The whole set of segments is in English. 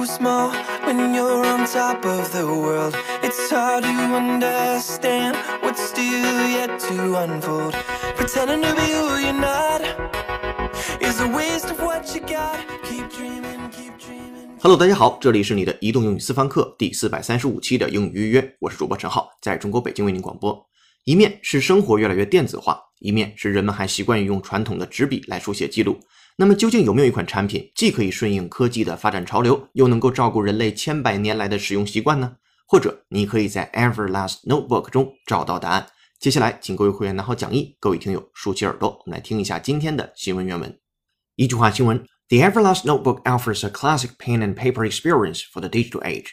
too small when you're on top of the world. It's hard to understand what's still yet to unfold. Pretending to be who you're not is a waste of what you got. Keep dreaming, keep dreaming. Hello，大家好，这里是你的移动英语私房课第四百三十五期的英语预约，我是主播陈浩，在中国北京为您广播。一面是生活越来越电子化，一面是人们还习惯于用传统的纸笔来书写记录。那么，究竟有没有一款产品既可以顺应科技的发展潮流，又能够照顾人类千百年来的使用习惯呢？或者，你可以在 Everlast Notebook 中找到答案。接下来，请各位会员拿好讲义，各位听友竖起耳朵，我们来听一下今天的新闻原文。一句话新闻：The Everlast Notebook offers a classic pen and paper experience for the digital age.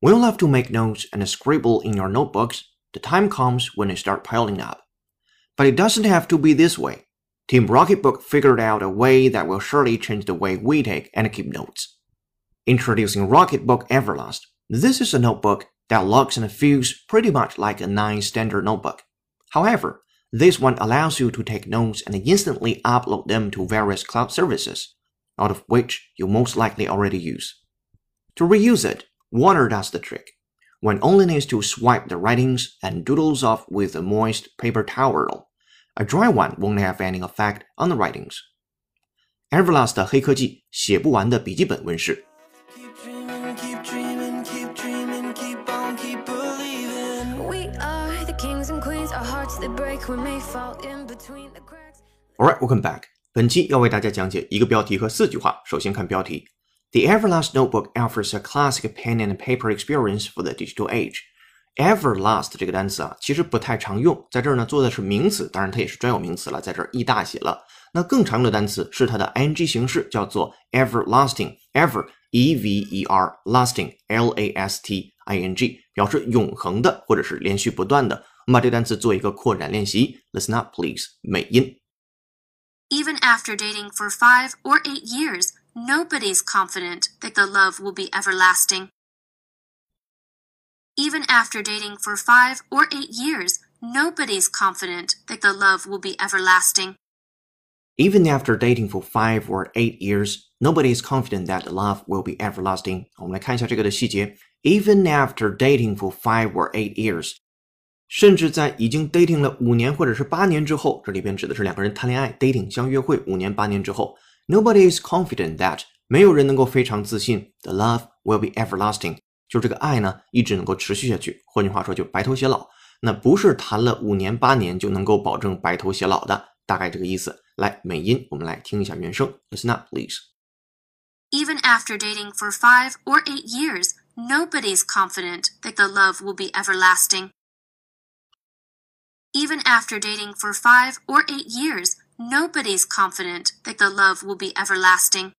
When you love to make notes and scribble in your notebooks, the time comes when they start piling up. But it doesn't have to be this way. Team Rocketbook figured out a way that will surely change the way we take and keep notes. Introducing Rocketbook Everlast. This is a notebook that looks and feels pretty much like a 9 standard notebook. However, this one allows you to take notes and instantly upload them to various cloud services, out of which you most likely already use. To reuse it, water does the trick. One only needs to swipe the writings and doodles off with a moist paper towel a dry one won't have any effect on the writings. Everlast 的黑科技写不完的笔记本问世。 Keep dreaming, keep dreaming, keep dreaming, keep on, keep believing. We are the kings and queens, our hearts they break, we may fall in between the cracks. Alright, welcome back. 本期要为大家讲解一个标题和四句话。首先看标题：The Everlast Notebook offers a classic pen and paper experience for the digital age. Everlast 这个单词啊，其实不太常用，在这儿呢做的是名词，当然它也是专有名词了，在这儿一大写了。那更常用的单词是它的 ing 形式，叫做 everlasting，ever e v e r lasting l a s t i n g，表示永恒的或者是连续不断的。我们把这个单词做一个扩展练习，listen up please，美音。 Even after dating for five or eight years, nobody's confident that the love will be everlasting. Even after dating for five or eight years, nobody's confident that the love will be everlasting. Even after dating for five or eight years, nobody is confident that love will be everlasting. 我们来看一下这个的细节。Even after dating for five or eight years，甚至在已经 dating 了五年或者是八年之后，这里边指的是两个人谈恋爱，dating 相约会五年八年之后，nobody is confident that 没有人能够非常自信，the love will be everlasting， 就这个爱呢一直能够持续下去。换句话说，就白头偕老。那不是谈了五年八年就能够保证白头偕老的，大概这个意思。来，美音，我们来听一下原声，listen up please。 Even after dating for five or eight years, nobody's confident that the love will be everlasting. Even after dating for five or eight years, nobody's confident that the love will be everlasting.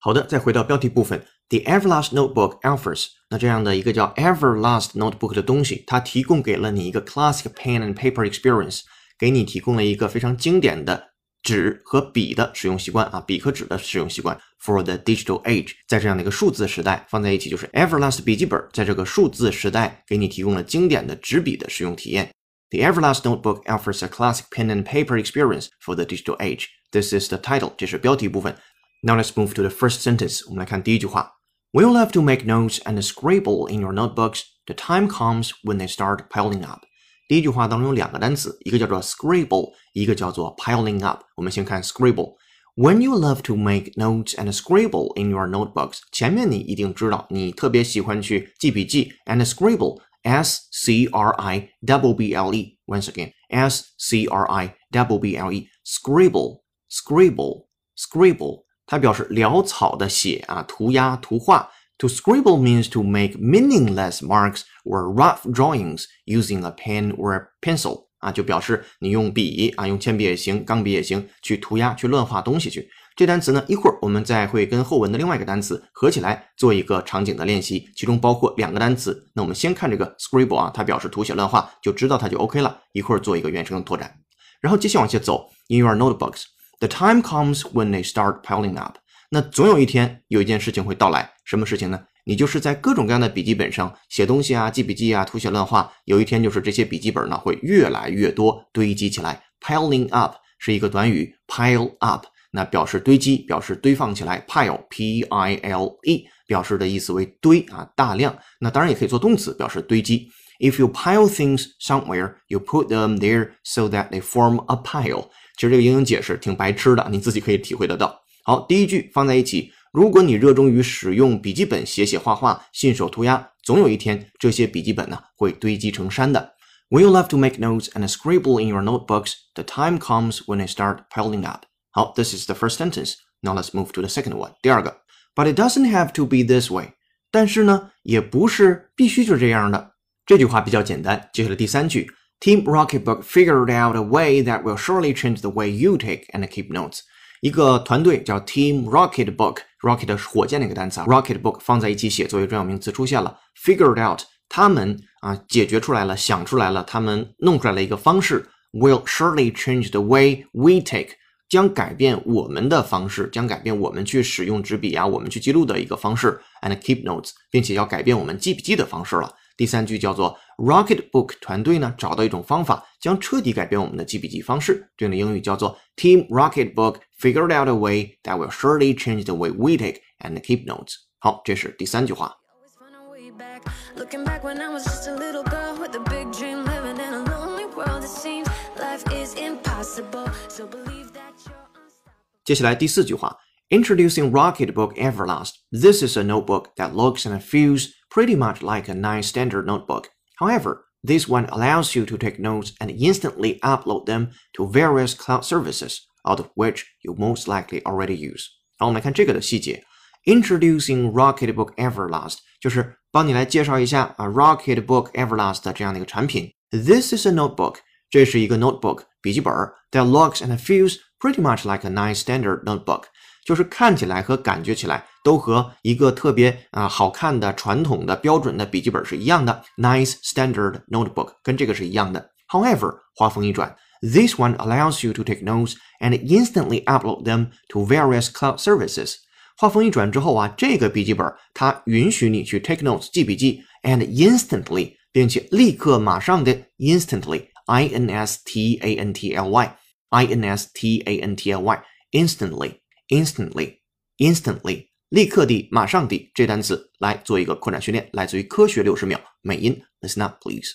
好的，再回到标题部分 ，The Everlast Notebook offers。那这样的一个叫 Everlast Notebook 的东西，它提供给了你一个 classic pen and paper experience，给你提供了一个非常经典的纸和笔的使用习惯啊，笔和纸的使用习惯。For the digital age，在这样的一个数字时代，放在一起就是 Everlast 笔记本，在这个数字时代给你提供了经典的纸笔的使用体验。The Everlast Notebook offers a classic pen and paper experience for the digital age. This is the title，这是标题部分。Now let's move to the first sentence. 我们来看第一句话。 When you love to make notes and scribble in your notebooks, the time comes when they start piling up. 第一句话当中有两个单词，一个叫做 scribble，一个叫做 piling up。我们先看 scribble。When you love to make notes and scribble in your notebooks，前面你一定知道，你特别喜欢去记笔记，and scribble，s c r i double b l e。Once again，s c r i double b l e，scribble，scribble，scribble。 它表示潦草的写啊，涂鸦、图画。To scribble means to make meaningless marks or rough drawings using a pen or pencil 啊，就表示你用笔啊，用铅笔也行，钢笔也行，去涂鸦、去乱画东西去。这单词呢，一会儿我们再会跟后文的另外一个单词合起来做一个场景的练习，其中包括两个单词。那我们先看这个 scribble 啊，它表示涂写乱画，就知道它就 OK 了。一会儿做一个原声的拓展，然后继续往下走。In your notebooks。The time comes when they start piling up。那总有一天有一件事情会到来，什么事情呢？你就是在各种各样的笔记本上写东西啊、记笔记啊、涂写乱画，有一天就是这些笔记本呢会越来越多堆积起来。Piling up 是一个短语，pile up 那表示堆积，表示堆放起来。Pile p i l e 表示的意思为堆啊，大量。那当然也可以做动词，表示堆积。If you pile things somewhere, you put them there so that they form a pile。其实这个英语解释挺白痴的，你自己可以体会得到。好，第一句放在一起。如果你热衷于使用笔记本写写画画、信手涂鸦，总有一天这些笔记本呢会堆积成山的。When you love to make notes and scribble in your notebooks, the time comes when they start piling up. 好，this is the first sentence. Now let's move to the second one. 第二个，But it doesn't have to be this way. 但是呢，也不是必须就这样的。这句话比较简单。接下来第三句，Team Rocketbook figured out a way that will surely change the way you take and keep notes. 一个团队叫 Team Rocketbook，Rocket 是火箭那个单词啊，Rocketbook 放在一起写作为专有名词出现了。Figured out，他们啊解决出来了，想出来了，他们弄出来了一个方式，will surely change the way we take，将改变我们的方式，将改变我们去使用纸笔啊，我们去记录的一个方式，and keep notes，并且要改变我们记笔记的方式了。第三句叫做 Rocketbook 团队呢找到一种方法，将彻底改变我们的记笔记方式。这样的英语叫做 Team Rocketbook figured out a way that will surely change the way we take and keep notes。好，这是第三句话。 Always find a way back. Looking back when I was just a little girl with a big dream, living in a lonely world. It seems life is impossible. So believe that you're unstoppable. 接下来第四句话，Introducing Rocketbook Everlast. This is a notebook that looks and feels pretty much like a nice standard notebook. However, this one allows you to take notes and instantly upload them to various cloud services, out of which you most likely already use. 好，我们来看这个的细节。Introducing Rocketbook Everlast 就是帮你来介绍一下啊 Rocketbook Everlast 这样的一个产品。This is a notebook，这是一个 notebook 笔记本 that looks and feels pretty much like a nice standard notebook，就是看起来和感觉起来 都和一个特别啊好看的传统的标准的笔记本是一样的。Nice standard notebook 跟这个是一样的。However，话锋一转，this one allows you to take notes and instantly upload them to various cloud services。话锋一转之后啊，这个笔记本它允许你去 take notes 记笔记，and instantly，并且立刻马上的 instantly，i n s t a n t l y，i n s t a n t l y，instantly，instantly，instantly， 立刻地、马上地这单词来做一个扩展训练，来自于科学六十秒美音，listen up please。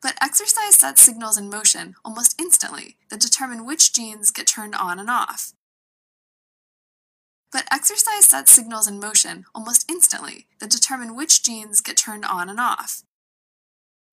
But exercise sets signals in motion almost instantly that determine which genes get turned on and off. But exercise sets signals in motion almost instantly that determine which genes get turned on and off.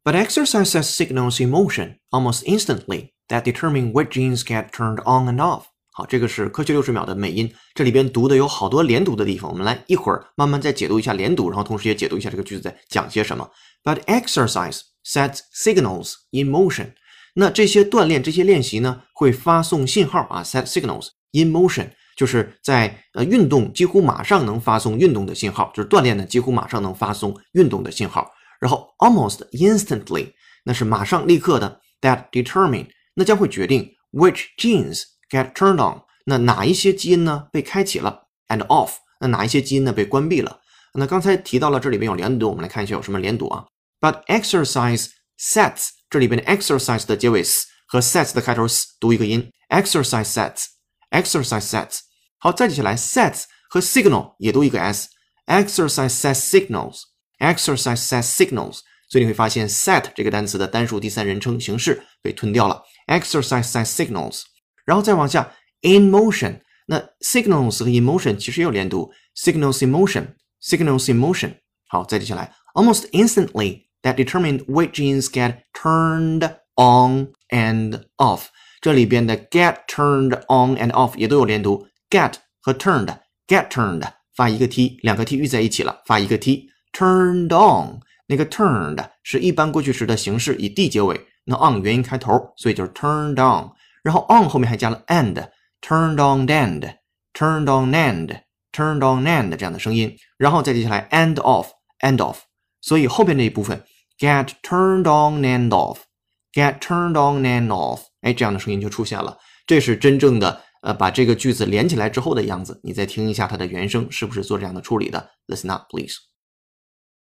But exercise sets signals in motion almost instantly that determine which genes get turned on and off. 好，这个是科学六十秒的美音，这里边读的有好多连读的地方，我们来一会儿慢慢再解读一下连读，然后同时也解读一下这个句子在讲些什么。But exercise sets signals in motion。那这些锻炼、这些练习呢，会发送信号啊，set signals in motion，就是在呃运动几乎马上能发送运动的信号，就是锻炼呢几乎马上能发送运动的信号。然后 almost instantly，那是马上立刻的，that determine，那将会决定 which genes get turned on，那哪一些基因呢被开启了，and off，那哪一些基因呢被关闭了？那刚才提到了这里边有连读，我们来看一下有什么连读啊。But exercise sets 这里边的 exercise 的结尾 s 和 sets 的开头 s 读一个音，exercise sets，exercise sets。好，再接下来 sets 和 signal 也读一个 s，exercise sets signals，exercise sets signals。所以你会发现 set 这个单词的单数第三人称形式被吞掉了，exercise sets signals。然后再往下，in motion，那 signals 和 emotion 其实也有连读，signals in motion，signals in motion。好，再接下来，almost instantly that determine which genes get turned on and off。这里边的 get turned on and off 也都有连读，get 和 turned，get turned 发一个 t，两个 t 遇在一起了，发一个 t，turned on 那个 turned 是一般过去时的形式，以 d 结尾，那 on 元音开头，所以就是 turned on。 然后 on 后面还加了 and，turned on and，turned on and，turned on and 这样的声音，然后再接下来 and off，and off，所以后边这一部分 get turned on and off，get turned on and off，哎，这样的声音就出现了，这是真正的呃把这个句子连起来之后的样子。你再听一下它的原声，是不是做这样的处理的？Listen up, please.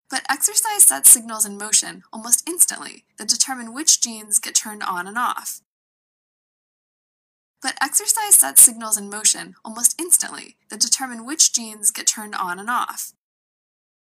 But exercise sets signals in motion almost instantly that determine which genes get turned on and off. But exercise sets signals in motion almost instantly that determine which genes get turned on and off.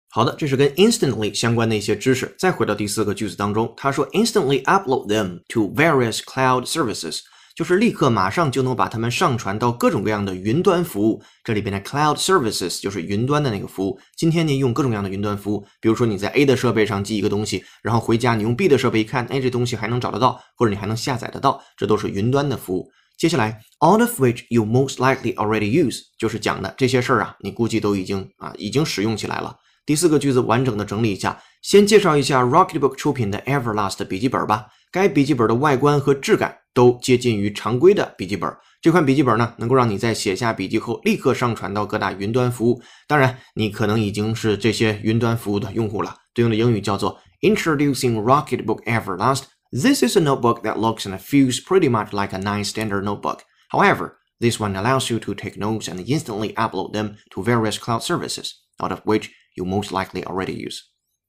好的，这是跟 instantly 相关的一些知识。再回到第四个句子当中，他说 instantly upload them to various cloud services，就是立刻马上就能把它们上传到各种各样的云端服务。这里边的 cloud services 就是云端的那个服务。今天你用各种各样的云端服务，比如说你在 A 的设备上记一个东西，然后回家你用 B 的设备一看，哎，这东西还能找得到，或者你还能下载得到，这都是云端的服务。接下来，all of which you most likely already use，就是讲的这些事儿啊，你估计都已经啊已经使用起来了。第四个句子完整的整理一下，先介绍一下 Rocketbook 出品的 Everlast 笔记本吧。该笔记本的外观和质感都接近于常规的笔记本。这款笔记本呢，能够让你在写下笔记后立刻上传到各大云端服务。当然，你可能已经是这些云端服务的用户了。对应的英语叫做 Introducing Rocketbook Everlast. This is a notebook that looks and feels pretty much like a nice standard notebook. However, this one allows you to take notes and instantly upload them to various cloud services, out of which you most likely already use.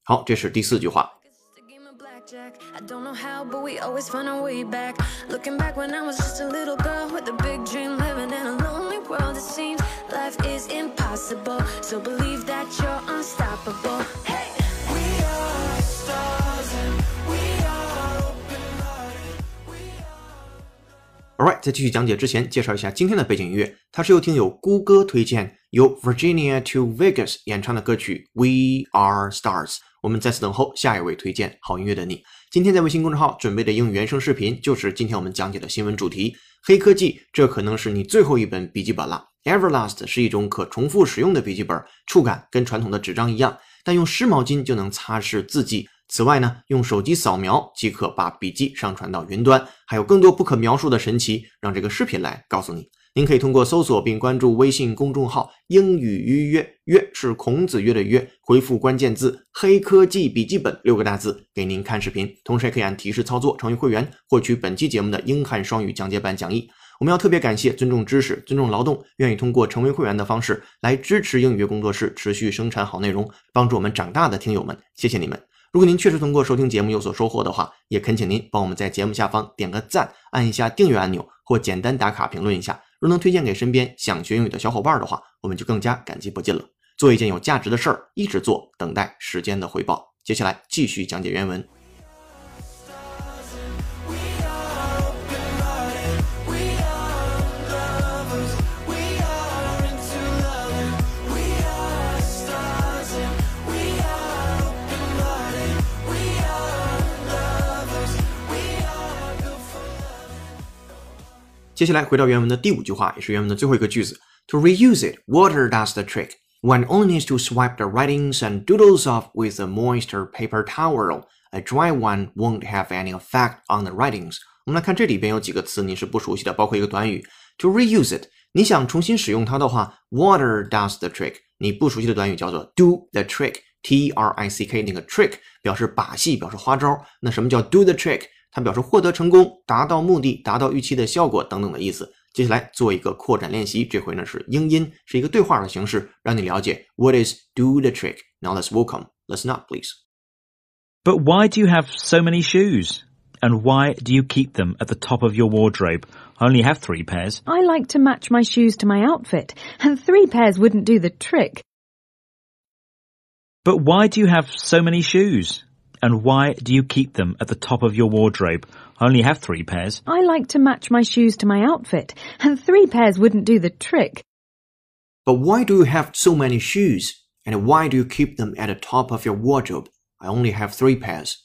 好，这是第四句话。 It's the game of blackjack. I don't know how, but we always find our way back. Looking back when I was just a little girl with a big dream, living in a lonely world. It seems life is impossible. So believe that you're unstoppable. Alright，在继续讲解之前，介绍一下今天的背景音乐，它是由听友孤歌推荐，由 Virginia to Vegas 演唱的歌曲《We Are Stars》。我们再次等候下一位推荐好音乐的你。今天在微信公众号准备的英语原声视频，就是今天我们讲解的新闻主题——黑科技。这可能是你最后一本笔记本了。Everlast 是一种可重复使用的笔记本，触感跟传统的纸张一样，但用湿毛巾就能擦拭字迹。此外呢，用手机扫描即可把笔记上传到云端，还有更多不可描述的神奇，让这个视频来告诉你。您可以通过搜索并关注微信公众号“英语预约”，约是孔子约的约，回复关键字“黑科技笔记本”六个大字，给您看视频。同时也可以按提示操作成为会员，获取本期节目的英汉双语讲解版讲义。我们要特别感谢尊重知识、尊重劳动，愿意通过成为会员的方式来支持英语工作室持续生产好内容，帮助我们长大的听友们，谢谢你们！如果您确实通过收听节目有所收获的话，也恳请您帮我们在节目下方点个赞，按一下订阅按钮，或简单打卡评论一下。若能推荐给身边想学英语的小伙伴的话，我们就更加感激不尽了。做一件有价值的事儿，一直做，等待时间的回报。接下来继续讲解原文。接下来回到原文的第五句话，也是原文的最后一个句子。To reuse it, water does the trick. One only needs to swipe the writings and doodles off with a moister paper towel. A dry one won't have any effect on the writings. 我们来看这里边有几个词你是不熟悉的，包括一个短语 to reuse it。你想重新使用它的话，water does the trick。你不熟悉的短语叫做 do the trick。T R I C K 那个 trick 表示把戏，表示花招。那什么叫 do the trick？ 它表示获得成功、达到目的、达到预期的效果等等的意思。接下来做一个扩展练习，这回呢是英音，是一个对话的形式，让你了解 what is do the trick。Now let's welcome. Let's not please. But why do you have so many shoes? And why do you keep them at the top of your wardrobe? I only have three pairs. I like to match my shoes to my outfit, and three pairs wouldn't do the trick. But why do you have so many shoes? And why do you keep them at the top of your wardrobe? I only have three pairs. I like to match my shoes to my outfit, and three pairs wouldn't do the trick. But why do you have so many shoes? And why do you keep them at the top of your wardrobe? I only have three pairs.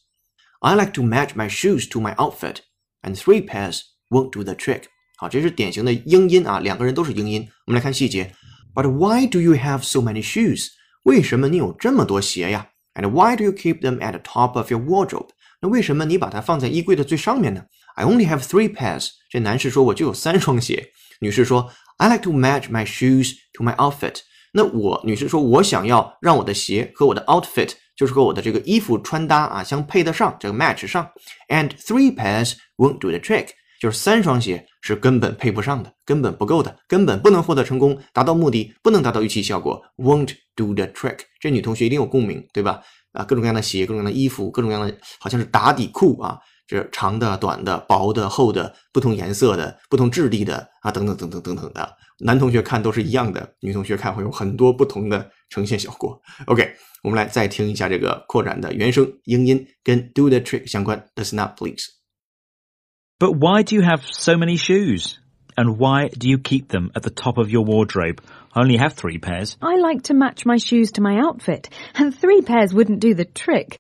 I like to match my shoes to my outfit, and three pairs won't do the trick. 好，这是典型的英音啊，两个人都是英音。我们来看细节。But why do you have so many shoes? 为什么你有这么多鞋呀 ？And why do you keep them at the top of your wardrobe? 那为什么你把它放在衣柜的最上面呢？I only have three pairs. 这男士说我就有三双鞋。女士说 I like to match my shoes to my outfit. 那我女士说我想要让我的鞋和我的 outfit，就是和我的这个衣服穿搭啊相配得上，这个 match 上。And three pairs won't do the trick. 就是三双鞋是根本配不上的，根本不够的，根本不能获得成功，达到目的，不能达到预期效果，won't do the trick。这女同学一定有共鸣，对吧？啊，各种各样的鞋，各种各样的衣服，各种各样的好像是打底裤啊，这长的、短的、薄的、厚的、不同颜色的、不同质地的啊，等等等等等等的。男同学看都是一样的，女同学看会有很多不同的呈现效果。OK，我们来再听一下这个扩展的原声英音，跟 do the trick 相关。Listen up, please. But why do you have so many shoes? And why do you keep them at the top of your wardrobe? I only have three pairs. I like to match my shoes to my outfit, and three pairs wouldn't do the trick.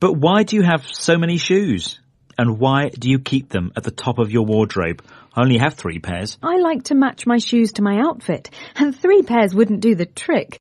But why do you have so many shoes? And why do you keep them at the top of your wardrobe? I only have three pairs. I like to match my shoes to my outfit, and three pairs wouldn't do the trick.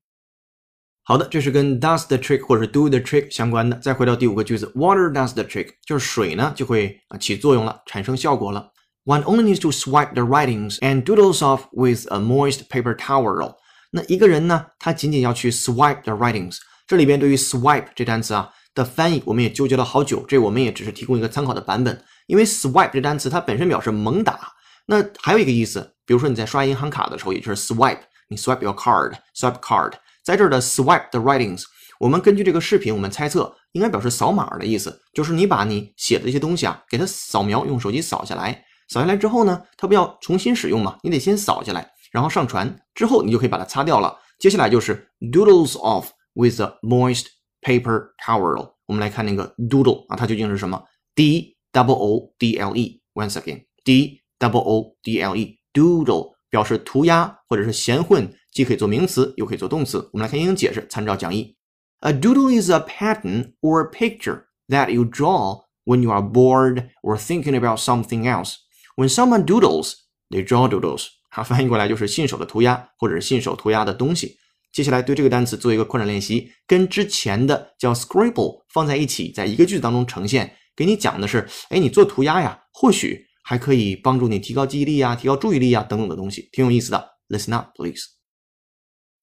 好的，这是跟 does the trick 或者 do the trick 相关的。再回到第五个句子，water does the trick，就是水呢就会啊起作用了，产生效果了。One only needs to swipe the writings and doodles off with a moist paper towel。那一个人呢，他仅仅要去 swipe the writings。这里边对于 swipe 这单词啊的翻译，我们也纠结了好久。这我们也只是提供一个参考的版本，因为 swipe 这单词它本身表示猛打。那还有一个意思，比如说你在刷银行卡的时候，也就是 swipe，你 swipe your card，swipe card。在这儿的 swipe the writings，我们根据这个视频，我们猜测应该表示扫码的意思，就是你把你写的一些东西啊，给它扫描，用手机扫下来，扫下来之后呢，它不要重新使用嘛，你得先扫下来，然后上传，之后你就可以把它擦掉了。接下来就是 doodles off with a moist paper towel。我们来看那个 doodle 啊，它究竟是什么？d double o d l e，once again，d double o d l e，doodle 表示涂鸦或者是闲混。既可以做名词，又可以做动词。我们来看英语解释，参照讲义。A doodle is a pattern or a picture that you draw when you are bored or thinking about something else. When someone doodles, they draw doodles. 它翻译过来就是信手的涂鸦，或者是信手涂鸦的东西。接下来对这个单词做一个扩展练习，跟之前的叫 scribble 放在一起，在一个句子当中呈现。给你讲的是，哎，你做涂鸦呀，或许还可以帮助你提高记忆力呀、提高注意力呀等等的东西，挺有意思的。Listen up, please.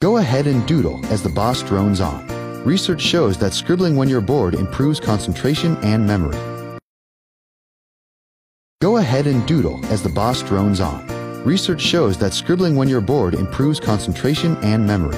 Go ahead and doodle as the boss drones on. Research shows that scribbling when you're bored improves concentration and memory. Go ahead and doodle as the boss drones on. Research shows that scribbling when you're bored improves concentration and memory.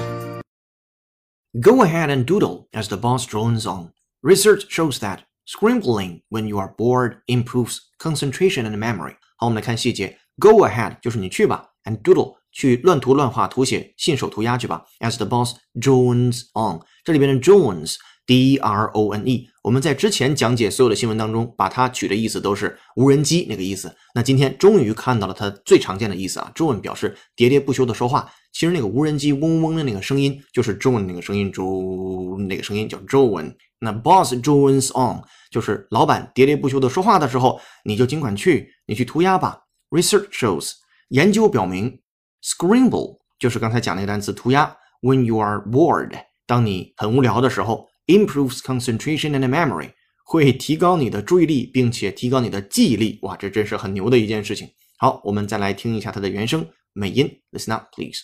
Go ahead and doodle as the boss drones on. Research shows that scribbling when you are bored improves concentration and memory. 好，我们来看细节。Go ahead 就是你去吧，and doodle 去乱涂乱画、涂写、信手涂鸦去吧。As the boss drones on，这里边的 drones，d r o n e，我们在之前讲解所有的新闻当中，把它取的意思都是无人机那个意思。那今天终于看到了它最常见的意思啊，drone 表示喋喋不休的说话。其实那个无人机嗡嗡的那个声音，就是 drone 那个声音，drone 那个声音叫 drone。那 boss drones on，就是老板喋喋不休的说话的时候，你就尽管去，你去涂鸦吧。Research shows，研究表明。Scribble 就是刚才讲那个单词涂鸦。When you are bored，当你很无聊的时候，improves concentration and memory，会提高你的注意力，并且提高你的记忆力。哇，这真是很牛的一件事情。好，我们再来听一下它的原声美音。Listen up, please.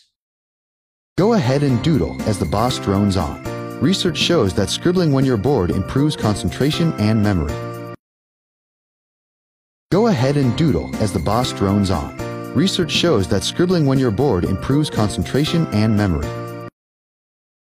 Go ahead and doodle as the boss drones on. Research shows that scribbling when you're bored improves concentration and memory. Go ahead and doodle as the boss drones on. Research shows that scribbling when you're bored improves concentration and memory.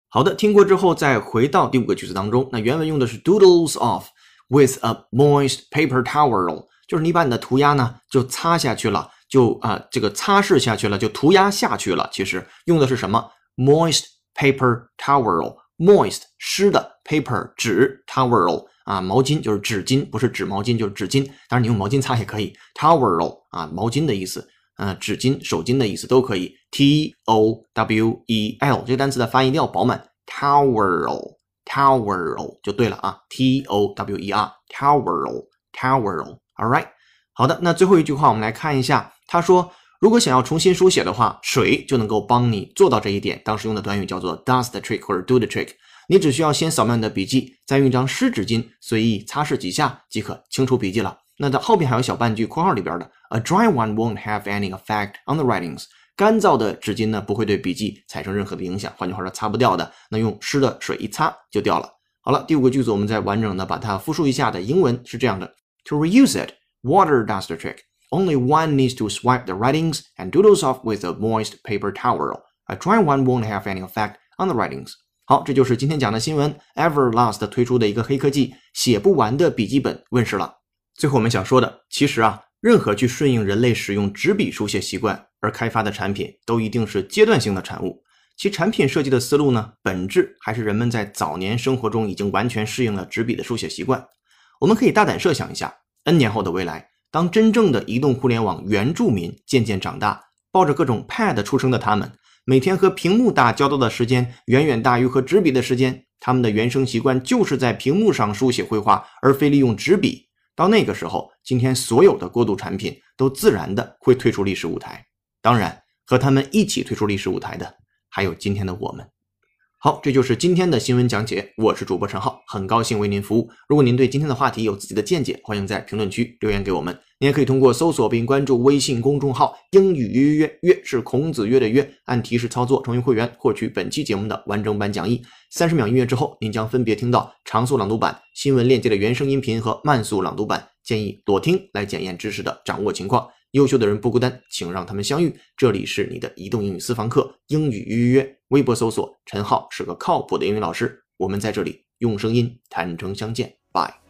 好的，听过之后再回到第五个句子当中，那原文用的是 doodles off with a moist paper towel，就是你把你的涂鸦呢就擦下去了，就啊、呃、这个擦拭下去了，就涂鸦下去了。其实用的是什么？moist paper towel，moist 湿的 paper 纸 towel 啊，毛巾就是纸巾，不是纸毛巾就是纸巾。当然你用毛巾擦也可以，towel 啊毛巾的意思。 呃，纸巾、手巾的意思都可以。T O W E L 这个单词的发音一定要饱满，towel，towel 就对了啊。T O W E R，towel，towel，All right，好的，那最后一句话我们来看一下，他说，如果想要重新书写的话，水就能够帮你做到这一点。当时用的短语叫做 does the trick 或者 do the trick。你只需要先扫描你的笔记，再用一张湿纸巾随意擦拭几下即可清除笔记了。那它后边还有小半句括号里边的，A dry one won't have any effect on the writings。干燥的纸巾呢不会对笔记产生任何的影响，换句话说擦不掉的。那用湿的水一擦就掉了。好了，第五个句子我们再完整的把它复述一下的英文是这样的：To reuse it, water does the trick. Only one needs to swipe the writings and doodles off with a moist paper towel. A dry one won't have any effect on the writings. 好，这就是今天讲的新闻。Everlast 推出的一个黑科技——写不完的笔记本问世了。 最后我们想说的，其实啊，任何去顺应人类使用纸笔书写习惯而开发的产品，都一定是阶段性的产物。其产品设计的思路呢，本质还是人们在早年生活中已经完全适应了纸笔的书写习惯。我们可以大胆设想一下，N 年后的未来，当真正的移动互联网原住民渐渐长大，抱着各种 Pad 出生的他们，每天和屏幕打交道的时间远远大于和纸笔的时间，他们的原生习惯就是在屏幕上书写绘画，而非利用纸笔。到那个时候，今天所有的过渡产品都自然的会退出历史舞台。当然，和他们一起退出历史舞台的。还有今天的我们，好，这就是今天的新闻讲解。我是主播陈浩，很高兴为您服务。如果您对今天的话题有自己的见解，欢迎在评论区留言给我们。您也可以通过搜索并关注微信公众号“英语约约约”，约是孔子约的约，按提示操作成为会员，获取本期节目的完整版讲义。三十秒音乐之后，您将分别听到长速朗读版、新闻链接的原声音频和慢速朗读版，建议多听来检验知识的掌握情况。优秀的人不孤单，请让他们相遇。这里是你的移动英语私房课，英语预约约，微博搜索陈浩是个靠谱的英语老师。我们在这里用声音坦诚相见，拜。